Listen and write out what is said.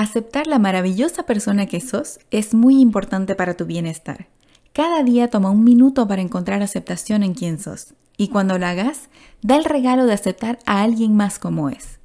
Aceptar la maravillosa persona que sos es muy importante para tu bienestar. Cada día toma un minuto para encontrar aceptación en quien sos. Y cuando lo hagas, da el regalo de aceptar a alguien más como es.